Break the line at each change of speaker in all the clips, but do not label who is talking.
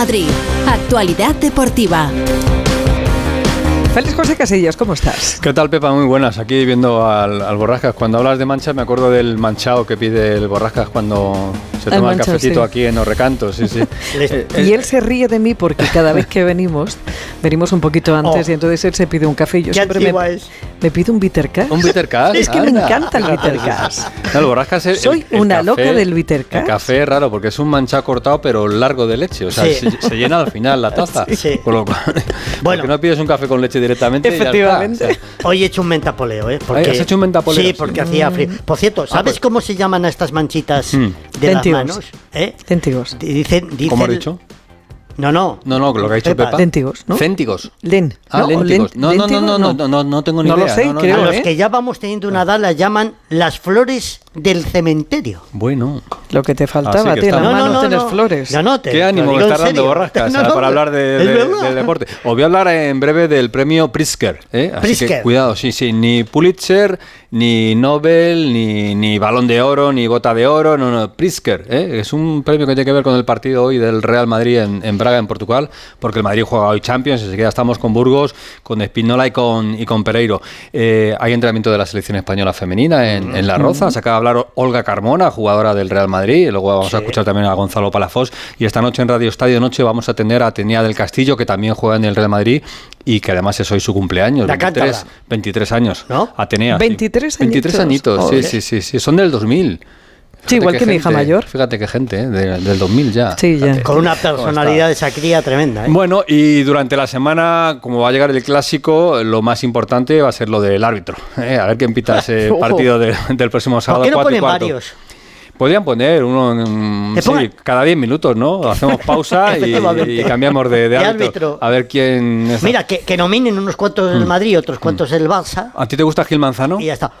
Madrid. Actualidad deportiva.
Félix José Casillas, ¿cómo estás?
¿Qué tal, Pepa? Muy buenas. Aquí viendo al, al, Borrascas. Cuando hablas de mancha, me acuerdo del manchado que pide el Borrascas cuando se toma el, el cafecito sí. aquí en Orrecanto. Sí, sí.
y él se ríe de mí porque cada vez que venimos, venimos un poquito antes oh. y entonces él se pide un café y yo siempre me, me, pido un bittercast.
¿Un bittercast?
Es que Anda. me encanta el bittercast.
No, el Borrascas es,
Soy
el,
una
café,
loca del bittercast.
El café es raro porque es un manchado cortado pero largo de leche. O sea,
Sí.
se, se llena al final la taza.
Sí.
Con lo cual,
Bueno.
porque no pides un café con leche directamente. y ya está.
Efectivamente.
O sea,
Hoy he hecho un mentapoleo, ¿eh?
¿Has hecho un mentapoleo?
Sí, porque hacía frío. Por cierto, ¿sabes
pues-
cómo se llaman a estas manchitas
Mm.
de
Léntigos.
manos? ¿Eh?
Céntigos.
Dicen, dicen,
¿Cómo has dicho?
No, no.
No, no, lo que ha dicho
Pepa,
¿no?
Céntigos.
Len.
Ah,
¿no?
léntigos. No, no, no, no, no, no, no, no tengo ni
No lo
idea.
sé,
no, no,
creo,
no.
A los
¿eh?
que ya vamos teniendo una edad las llaman las flores del cementerio.
Bueno.
Lo que te faltaba,
Así que
tío, las
No,
manos tener flores.
No, no, te,
Qué ánimo
en
está dando borrascas
No, no,
para hablar de- del deporte. Os voy a hablar en breve del premio Pritzker. ¿eh? Así que cuidado, sí, sí. Ni Pulitzer, ni Nobel, ni, ni Balón de Oro, ni Bota de Oro. No, no, Pritzker. ¿eh? Es un premio que tiene que ver con el partido hoy del Real Madrid en, en Braga, en Portugal, porque el Madrid juega hoy Champions. Enseguida estamos con Burgos, con Espinola y con, y con Pereiro. Eh, hay entrenamiento de la selección española femenina en, en La Roza. Se acaba de hablar Olga Carmona, jugadora del Real Madrid. Y luego vamos a escuchar también a Gonzalo Palafós. Y esta noche en Radio Estadio Noche vamos a tener a Atenea del Castillo, que también juega en el Real Madrid y que además es hoy su cumpleaños.
La
23,
cántabra.
23 años.
¿No?
Atenea. sí.
23
23
añitos.
añitos, sí, sí, sí, sí. Son del 2000.
Sí, igual que mi hija
gente,
mayor.
Fíjate qué gente, ¿eh? De- del 2000 ya.
Sí, ya.
Fíjate
Con una personalidad de esa cría tremenda, ¿eh?
Bueno, y durante la semana, como va a llegar el clásico, lo más importante va a ser lo del árbitro. ¿eh? A ver quién pita ese
Ojo.
partido de- del próximo sábado.
¿Por qué no ponen varios?
Podrían poner uno mm,
Que
sí, cada 10 minutos, ¿no? Hacemos pausa y, cambiamos de, de
De
árbitro,
árbitro.
A ver quién es.
Mira, que, que nominen unos cuantos
Mm.
del Madrid, otros cuantos del Barça,
¿A ti te gusta Gil Manzano?
y ya está.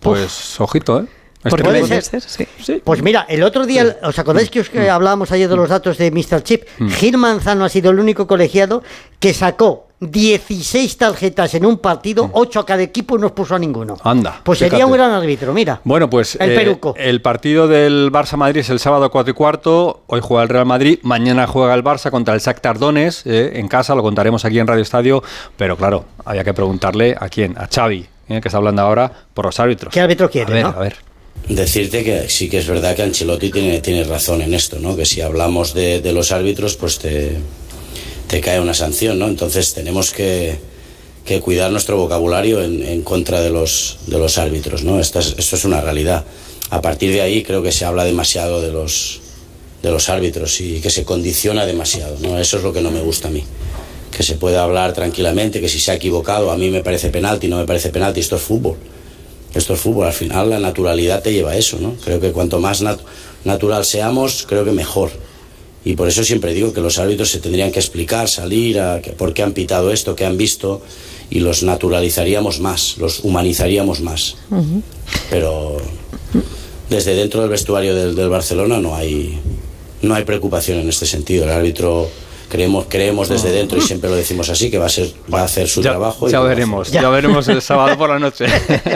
Pues ojito, ¿eh?
Porque
Puede ser.
ser, sí.
Pues mira, el otro día, ¿os acordáis que os que hablábamos ayer de los datos de Mr. Chip? Gil Manzano ha sido el único colegiado que sacó 16 tarjetas en un partido, 8 a cada equipo y no puso a ninguno.
Anda,
Pues sería
fíjate.
un gran árbitro, mira.
Bueno, pues
El
eh,
peruco.
el partido del Barça Madrid es el sábado 4 y cuarto. Hoy juega el Real Madrid. Mañana juega el Barça contra el Shakhtar Donetsk eh, en casa. Lo contaremos aquí en Radio Estadio. Pero claro, había que preguntarle a quién, a Xavi, eh, que está hablando ahora por los árbitros.
¿Qué árbitro quiere,
A ver,
no?
a ver.
Decirte que sí que es verdad que Ancelotti tiene, tiene razón en esto, ¿no? Que si hablamos de, de los árbitros, pues te, te cae una sanción, ¿no? Entonces tenemos que, que cuidar nuestro vocabulario en, en contra de los, de los árbitros, ¿no? Esto es, esto es una realidad. A partir de ahí creo que se habla demasiado de los, de los árbitros y que se condiciona demasiado, ¿no? Eso es lo que no me gusta a mí. Que se pueda hablar tranquilamente, que si se ha equivocado, a mí me parece penalti, no me parece penalti, esto es fútbol. Esto es fútbol, al final la naturalidad te lleva a eso, ¿no? Creo que cuanto más nat- natural seamos, creo que mejor. Y por eso siempre digo que los árbitros se tendrían que explicar, salir, a, que- por qué han pitado esto, qué han visto, y los naturalizaríamos más, los humanizaríamos más. Pero desde dentro del vestuario del, del Barcelona no hay, no hay preocupación en este sentido. El árbitro creemos, creemos desde dentro y siempre lo decimos así, que va a, ser, va a hacer su
Ya,
trabajo. y
ya
a
veremos,
hacer.
ya. veremos el sábado por la noche.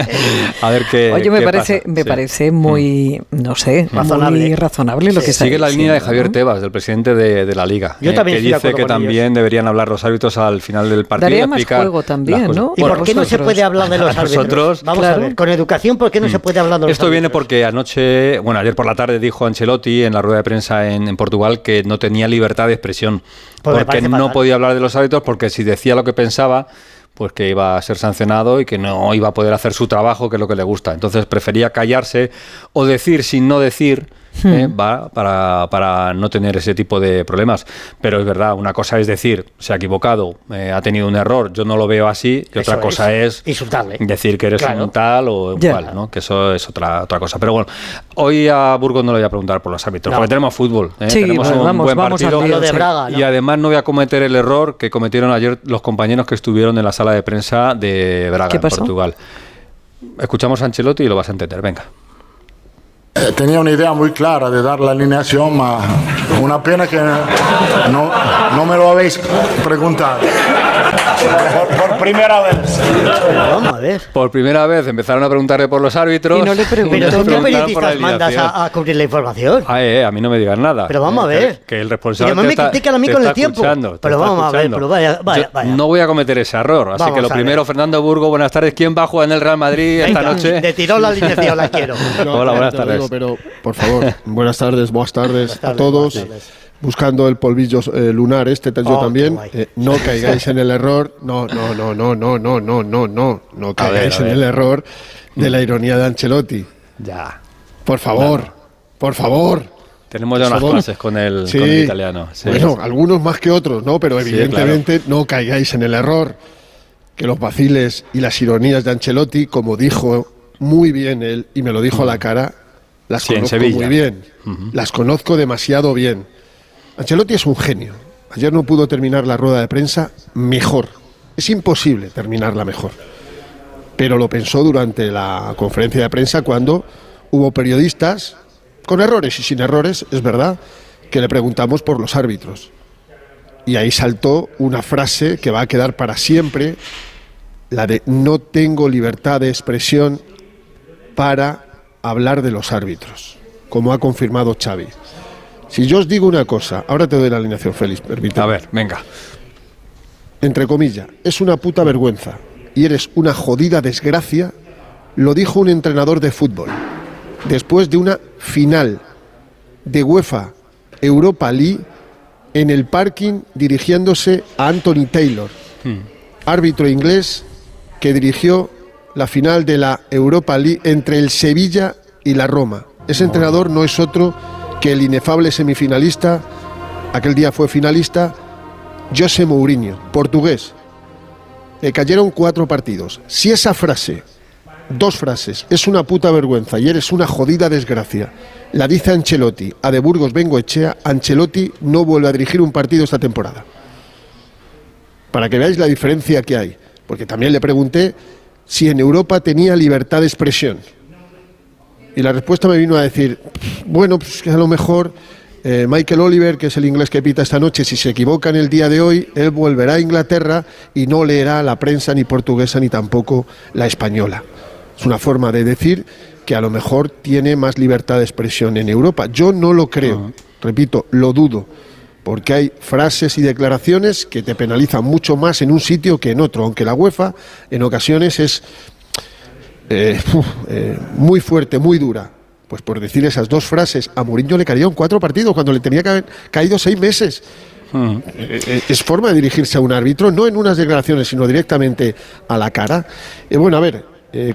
a ver qué.
Oye, me
qué
parece,
pasa.
me
Sí.
parece muy, no sé,
Razonable.
muy razonable lo que está
Sigue la línea de Javier
¿no?
Tebas, del presidente de, de la Liga.
Yo
eh,
también
que dice que también
ellos.
deberían hablar los árbitros al final del partido.
Daría
y
más juego también. ¿no?
¿Y
Por
por qué no se puede hablar de los árbitros?
nosotros,
Vamos
claro.
a ver, con educación, ¿por qué no se puede hablar de los
Esto viene
árbitros?
porque anoche, bueno, ayer por la tarde dijo Ancelotti en la rueda de prensa en, en Portugal que no tenía libertad de expresión.
Pues
porque no
fatal.
podía hablar de los árbitros porque si decía lo que pensaba, pues que iba a ser sancionado y que no iba a poder hacer su trabajo, que es lo que le gusta. Entonces prefería callarse o decir sin no decir. ¿Eh? va para, para no tener ese tipo de problemas. Pero es verdad, una cosa es decir, se ha equivocado, eh, ha tenido un error, yo no lo veo así, y
Eso
otra cosa es,
Insultarle.
decir que eres
Claro.
un tal o un
Ya.
cual, ¿no? que eso es otra, otra cosa. Pero bueno, hoy a Burgos no le voy a preguntar por los árbitros,
No.
porque tenemos fútbol, ¿eh?
Sí,
tenemos
bueno,
un
vamos,
buen
vamos
partido.
de. Braga, ¿no?
Y además no voy a cometer el error que cometieron ayer los compañeros que estuvieron en la sala de prensa de Braga,
¿Qué
en? Portugal. Escuchamos a Ancelotti y lo vas a entender. Venga.
Eh, Tenía una idea muy clara de dar la alineación, ma una pena que no, no me lo habéis preguntado. Por, primera vez.
Vamos a ver. Por primera vez empezaron a preguntarle por los árbitros.
Y no le preguntan. Pero ¿qué periodistas mandas a, cubrir la información?
Ah, eh, a mí no me digan nada.
Pero vamos a ver.
Que, el responsable.
Y me critican a mí con el tiempo. Pero vamos a ver, pero vaya, vaya,
No voy a cometer ese error. Así que lo primero, Fernando Burgo, buenas tardes. ¿Quién va a jugar en el Real Madrid esta noche?
De tiró la alineación, la quiero.
Hola, buenas tardes.
pero, por favor, buenas tardes, buenas tardes a todos buscando el polvillo eh, lunar este yo oh, también eh, no caigáis en el error no no no no no no no no no no caigáis en el error de la ironía de Ancelotti.
Ya.
Por favor por favor.
Tenemos ya unas clases con el, italiano
bueno algunos más que otros no pero evidentemente no caigáis en el error. Que los vaciles y las ironías de Ancelotti como dijo muy bien él y me lo dijo a la cara las conozco muy bien. Las conozco demasiado bien Ancelotti es un genio. Ayer no pudo terminar la rueda de prensa mejor. Es imposible terminarla mejor. Pero lo pensó durante la conferencia de prensa cuando hubo periodistas, con errores y sin errores, es verdad, que le preguntamos por los árbitros. Y ahí saltó una frase que va a quedar para siempre, la de no tengo libertad de expresión para hablar de los árbitros, como ha confirmado Xavi. Si yo os digo una cosa, ahora te doy la alineación, Félix, permíteme.
A ver, venga.
Entre comillas, es una puta vergüenza y eres una jodida desgracia, lo dijo un entrenador de fútbol después de una final de UEFA Europa League en el parking dirigiéndose a Anthony Taylor, hmm. árbitro inglés que dirigió la final de la Europa League entre el Sevilla y la Roma. Ese entrenador no es otro que el inefable semifinalista, aquel día fue finalista, José Mourinho, portugués. Le cayeron cuatro partidos. Si esa frase, dos frases, es una puta vergüenza y eres una jodida desgracia, la dice Ancelotti a de Burgos Echea, Ancelotti no vuelve a dirigir un partido esta temporada. Para que veáis la diferencia que hay. Porque también le pregunté si en Europa tenía libertad de expresión. Y la respuesta me vino a decir, bueno, pues que a lo mejor eh, Michael Oliver, que es el inglés que pita esta noche, si se equivoca en el día de hoy, él volverá a Inglaterra y no leerá la prensa ni portuguesa ni tampoco la española. Es una forma de decir que a lo mejor tiene más libertad de expresión en Europa. Yo no lo creo, repito, lo dudo, porque hay frases y declaraciones que te penalizan mucho más en un sitio que en otro, aunque la UEFA en ocasiones es eh, eh, muy fuerte, muy dura. Pues por decir esas dos frases, a Mourinho le cayeron cuatro partidos cuando le tenía que haber caído seis meses. Hmm. Eh, es forma de dirigirse a un árbitro, no en unas declaraciones, sino directamente a la cara. bueno, a ver,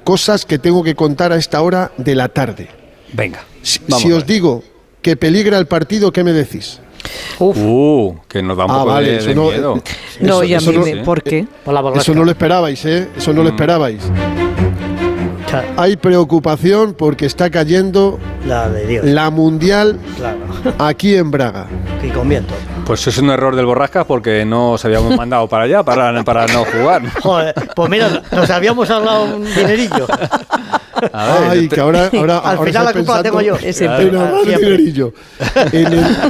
cosas que tengo que contar a esta hora de la tarde.
Venga.
Si, os digo que peligra el partido, ¿qué me decís?
Uh, que nos da un ah, poco de, miedo.
no, y a mí, ¿por qué?
Eso no lo esperabais, ¿eh? Eso no lo mm. Hay preocupación porque está cayendo la, mundial aquí en Braga.
Y con viento.
Pues es un error del Borrasca porque no se habíamos mandado para allá para, para no jugar.
Joder, pues mira, nos habíamos hablado un dinerillo.
Ay, que ahora, ahora,
Al final la culpa la tengo yo.
Ese dinerillo.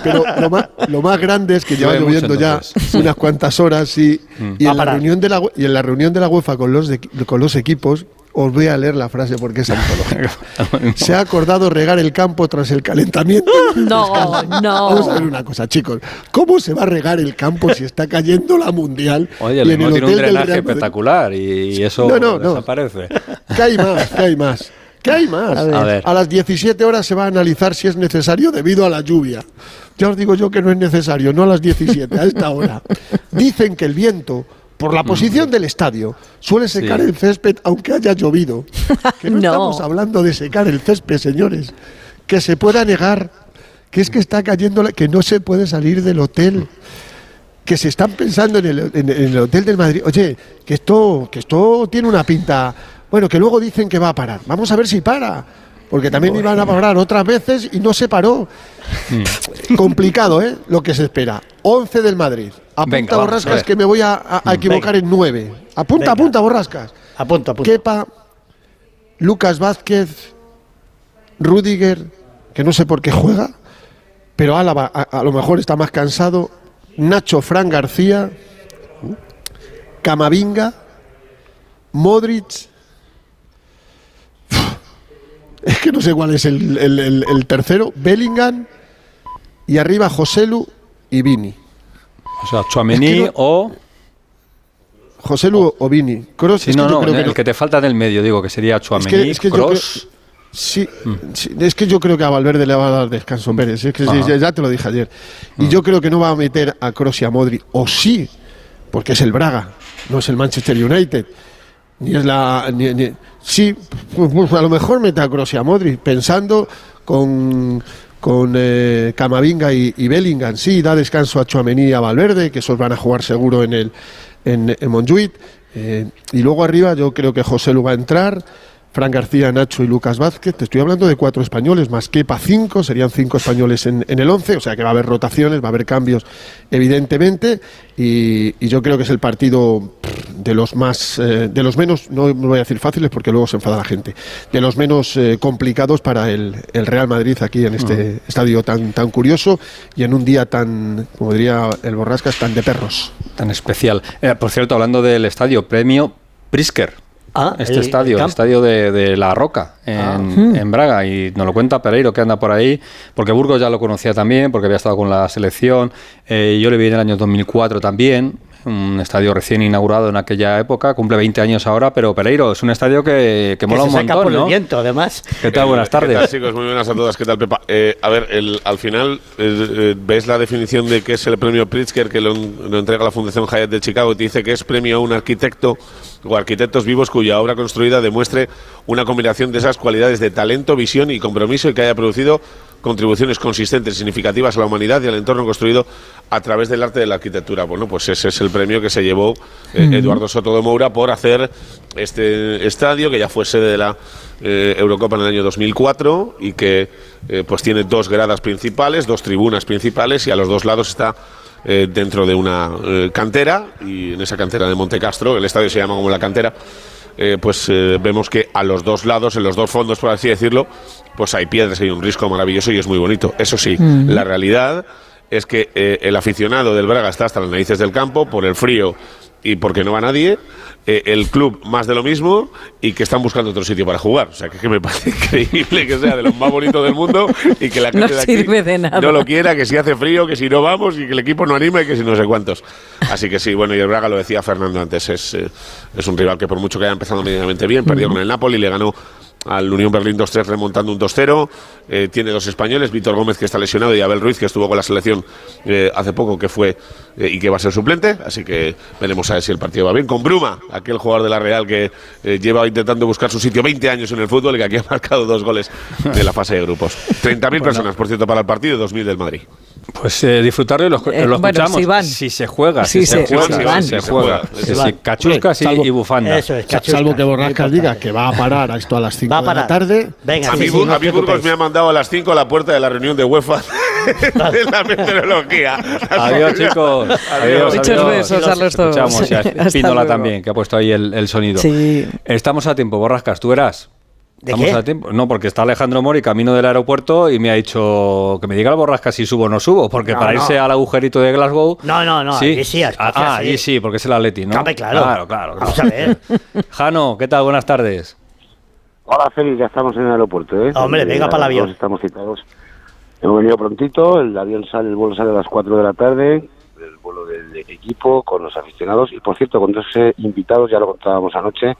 pero lo más, lo más, grande es que lleva lloviendo ya unas cuantas horas y, mm. y, en la reunión de la, y en la reunión de la UEFA con los, con los equipos os voy a leer la frase porque es antológica. Se ha acordado regar el campo tras el calentamiento.
No, no.
Vamos a ver una cosa, chicos. ¿Cómo se va a regar el campo si está cayendo la mundial?
Oye, y en el tiene un drenaje espectacular y eso no, no, desaparece.
¿Qué hay más? ¿Qué hay más? ¿Qué hay más? A, las 17 horas se va a analizar si es necesario debido a la lluvia. Ya os digo yo que no es necesario, no a las 17, a esta hora. Dicen que el viento por la posición del estadio, suele secar el césped aunque haya llovido. Que no, estamos hablando de secar el césped, señores. Que se pueda negar que es que está cayendo, que no se puede salir del hotel. Que se están pensando en el, hotel del Madrid. Oye, que esto, que esto tiene una pinta. Bueno, que luego dicen que va a parar. Vamos a ver si para porque también iban a parar otras veces y no se paró. Hmm. Complicado, ¿eh? Lo que se espera. 11 del Madrid. Apunta Borrascas que me voy a, equivocar en 9. Apunta, apunta Borrascas.
Apunta, apunta.
Kepa, Lucas Vázquez, Rudiger, que no sé por qué juega, pero Álava a, lo mejor está más cansado. Nacho Fran García, Camavinga, Modric. Es que no sé cuál es el, tercero. Bellingham y arriba Joselu y Vini.
O sea, Chuamení o.
Joselu o Vini.
Cross, no, no, el que, te falta del medio, digo, que sería Chuamení, es que, Cross.
Sí, es que yo creo que a Valverde le va a dar descanso Pérez. Es que ya, te lo dije ayer. Y yo creo que no va a meter a Kroos y a Modri. O sí, porque es el Braga, no es el Manchester United. Ni es la. Sí, pues, pues, a lo mejor mete a Kroos y a Modri, pensando con con eh, Camavinga y, Bellingham. Sí, da descanso a Chuamení y a Valverde, que esos van a jugar seguro en el en, Montjuic. Eh, y luego arriba yo creo que José Lu va a entrar. Fran García, Nacho y Lucas Vázquez. Te estoy hablando de cuatro españoles, más Kepa cinco, serían cinco españoles en, el once, o sea que va a haber rotaciones, va a haber cambios, evidentemente, y, yo creo que es el partido de los más, eh, de los menos, no voy a decir fáciles porque luego se enfada la gente, de los menos eh, complicados para el, Real Madrid aquí en este estadio tan, tan curioso y en un día tan, como diría el Borrascas, tan de perros.
Tan especial. Eh, por cierto, hablando del estadio, premio Prisker Ah, este estadio, el estadio de, La Roca, ah. en, Braga. Y nos lo cuenta Pereiro, que anda por ahí, porque Burgos ya lo conocía también, porque había estado con la selección. Eh, yo le vi en el año 2004 también un estadio recién inaugurado en aquella época, cumple 20 años ahora, pero Pereiro es un estadio que, que mola un montón, por
el viento, además.
¿Qué tal? Buenas tardes. ¿Qué tal,
chicos? Muy buenas a todas. ¿Qué tal, Pepa? Eh, a ver, al final, eh, ¿ves la definición de qué es el premio Pritzker que lo, entrega la Fundación Hyatt de Chicago? Te dice que es premio a un arquitecto o arquitectos vivos cuya obra construida demuestre una combinación de esas cualidades de talento, visión y compromiso y que haya producido contribuciones consistentes, significativas a la humanidad y al entorno construido a través del arte de la arquitectura. Bueno, pues ese es el premio que se llevó eh, Eduardo Soto de Moura por hacer este estadio, que ya fue sede de la eh, Eurocopa en el año 2004 y que eh, pues tiene dos gradas principales, dos tribunas principales y a los dos lados está dentro de una cantera y en esa cantera de Monte Castro, el estadio se llama como la cantera, eh, pues eh, vemos que a los dos lados, en los dos fondos, por así decirlo, pues hay piedras, hay un risco maravilloso y es muy bonito. Eso sí, mm. la realidad es que eh, el aficionado del Braga está hasta las narices del campo por el frío y porque no va nadie. el club más de lo mismo y que están buscando otro sitio para jugar. O sea, que, me parece increíble que sea de lo más bonito del mundo y que la gente de aquí no lo quiera, que si hace frío, que si no vamos y que el equipo no anima y que si no sé cuántos. Así que sí, bueno, y el Braga lo decía Fernando antes, es, es un rival que por mucho que haya empezado medianamente bien, perdió con el Napoli, le ganó al Unión Berlín 2-3 remontando un 2-0. Eh, tiene dos españoles, Víctor Gómez que está lesionado y Abel Ruiz que estuvo con la selección eh, hace poco que fue eh, y que va a ser suplente. Así que veremos a ver si el partido va bien. Con Bruma, aquel jugador de la Real que lleva intentando buscar su sitio 20 años en el fútbol y que aquí ha marcado dos goles de la fase de grupos. 30.000 personas, por cierto, para el partido, 2.000 del Madrid.
Pues disfrutarlo y lo, escuchamos. Si, se juega, si, se, juega, se, juega. Cachuscas y, bufandas.
Salvo que Borrascas diga que va a parar a esto a las 5 Va para tarde.
Venga, a mí, Burgos me ha mandado a las 5 a la puerta de la reunión de UEFA de la meteorología.
Adiós, chicos. Adiós. Muchos besos a los dos. Escuchamos a Píndola también, que ha puesto ahí el, el sonido. Sí. Estamos a tiempo, Borrascas, tú verás. ¿De Estamos a tiempo. No, porque está Alejandro Mori camino del aeropuerto y me ha dicho que me diga la borrasca si subo o no subo, porque para irse al agujerito de Glasgow.
No, no, no,
sí. sí, ah, ah sí. sí, porque es el Atleti, ¿no?
claro.
Claro, claro.
Vamos a ver.
Jano, ¿qué tal? Buenas tardes.
Hola, Félix, ya estamos en el aeropuerto, ¿eh?
Hombre, venga para el avión.
Estamos citados. Hemos venido prontito, el avión sale, el vuelo sale a las 4 de la tarde, el vuelo del, equipo con los aficionados y, por cierto, con dos eh, invitados, ya lo contábamos anoche,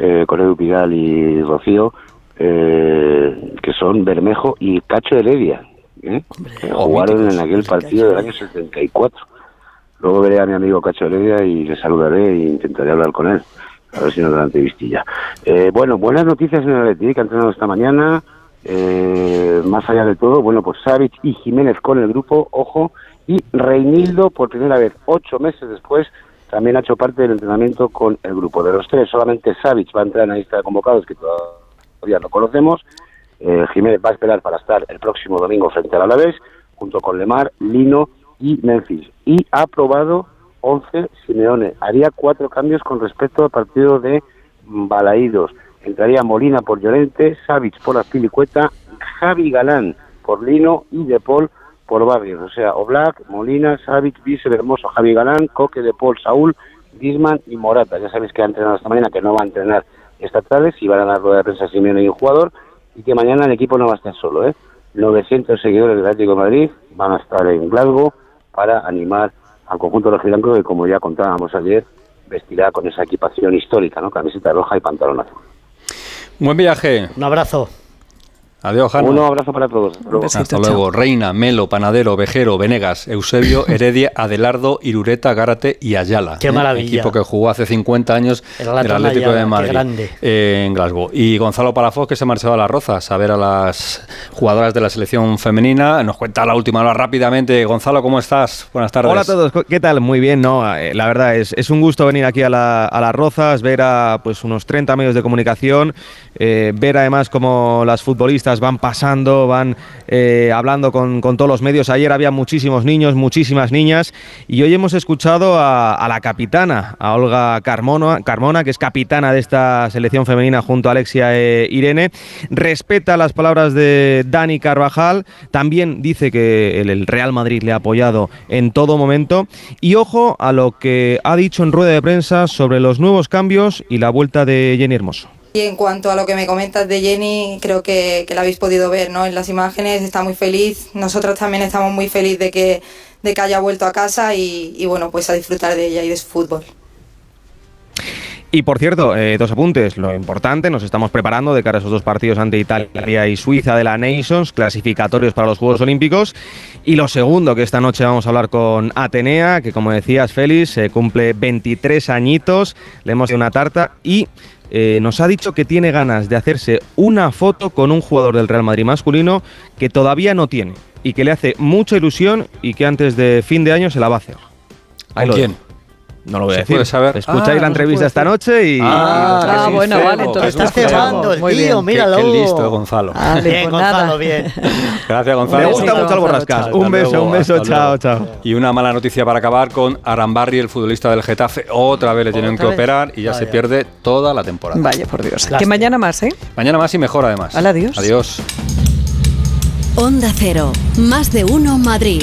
eh, con Edu Pidal y Rocío, eh, que son Bermejo y Cacho Heredia, ¿eh? que jugaron en aquel partido del año 74. Luego veré a mi amigo Cacho Heredia y le saludaré e intentaré hablar con él a ver si nos da entrevistilla. Eh, bueno, buenas noticias en el Atlético que han entrenado esta mañana. Eh, más allá de todo, bueno, pues Savic y Jiménez con el grupo, ojo, y Reinildo por primera vez, ocho meses después, también ha hecho parte del entrenamiento con el grupo. De los tres, solamente Savic va a entrar en la lista de convocados, que todavía no conocemos. Eh, Jiménez va a esperar para estar el próximo domingo frente al Alavés, junto con Lemar, Lino y Memphis. Y ha aprobado 11 Simeone. Haría cuatro cambios con respecto al partido de Balaídos. Entraría Molina por Llorente, Savic por Azpilicueta, Javi Galán por Lino y De Paul por Barrios. O sea, Oblak, Molina, Savic, Vícer, Hermoso, Javi Galán, Coque, De Paul, Saúl Disman y Morata. Ya sabéis que ha entrenado esta mañana, que no va a entrenar esta tarde, si van a dar rueda de prensa Simeone y un jugador, y que mañana el equipo no va a estar solo. ¿eh? 900 seguidores del Atlético de Madrid van a estar en Glasgow para animar al conjunto de los gilancos que, como ya contábamos ayer, vestirá con esa equipación histórica, ¿no? Camiseta roja y pantalón azul.
Buen viaje.
Un abrazo.
Adiós,
Un abrazo para todos.
Hasta luego. Reina, Melo, Panadero, Vejero, Venegas, Eusebio, Heredia, Adelardo, Irureta, Gárate y Ayala.
Qué maravilla.
Equipo que jugó hace 50 años el, Atlético de Madrid. Eh, en Glasgow. Y Gonzalo Palafox que se ha marchado a las Rozas a ver a las jugadoras de la selección femenina. Nos cuenta la última hora rápidamente. Gonzalo, ¿cómo estás? Buenas tardes.
Hola a todos. ¿Qué tal? Muy bien, ¿no? Eh, la verdad es, es un gusto venir aquí a, las Rozas, ver a pues unos 30 medios de comunicación, eh, ver además cómo las futbolistas van pasando van eh, hablando con, todos los medios. Ayer había muchísimos niños, muchísimas niñas y hoy hemos escuchado a, la capitana, a Olga Carmona, que es capitana de esta selección femenina junto a Alexia e Irene. Respeta las palabras de Dani Carvajal, también dice que el Real Madrid le ha apoyado en todo momento y ojo a lo que ha dicho en rueda de prensa sobre los nuevos cambios y la vuelta de Jenny Hermoso.
Y en cuanto a lo que me comentas de Jenny, creo que, que la habéis podido ver ¿no? en las imágenes, está muy feliz. Nosotros también estamos muy felices de que, de que haya vuelto a casa y, bueno, pues a disfrutar de ella y de su fútbol.
Y por cierto, eh, dos apuntes. Lo importante, nos estamos preparando de cara a esos dos partidos ante Italia y Suiza de la Nations, clasificatorios para los Juegos Olímpicos. Y lo segundo, que esta noche vamos a hablar con Atenea, que como decías, Félix, se cumple 23 añitos, le hemos dado una tarta y eh, nos ha dicho que tiene ganas de hacerse una foto con un jugador del Real Madrid masculino que todavía no tiene y que le hace mucha ilusión y que antes de fin de año se la va a hacer.
quién?
No lo voy a decir. Saber? Escucháis ah, la entrevista esta noche y.
Ah, ah bueno, vale, entonces
está cebando el tío, míralo.
Qué, listo, Gonzalo.
bien, pues Gonzalo, bien.
Gracias, Gonzalo.
Me gusta mucho el borrascas. Un beso, un beso, chao, chao.
Y una mala noticia para acabar con Arambarri, el futbolista del Getafe. Otra vez le tienen que operar y ya se pierde toda la temporada.
Vaya, por Dios. Que mañana más, ¿eh?
Mañana más y mejor, además.
adiós.
Adiós.
Onda Cero, más de uno Madrid.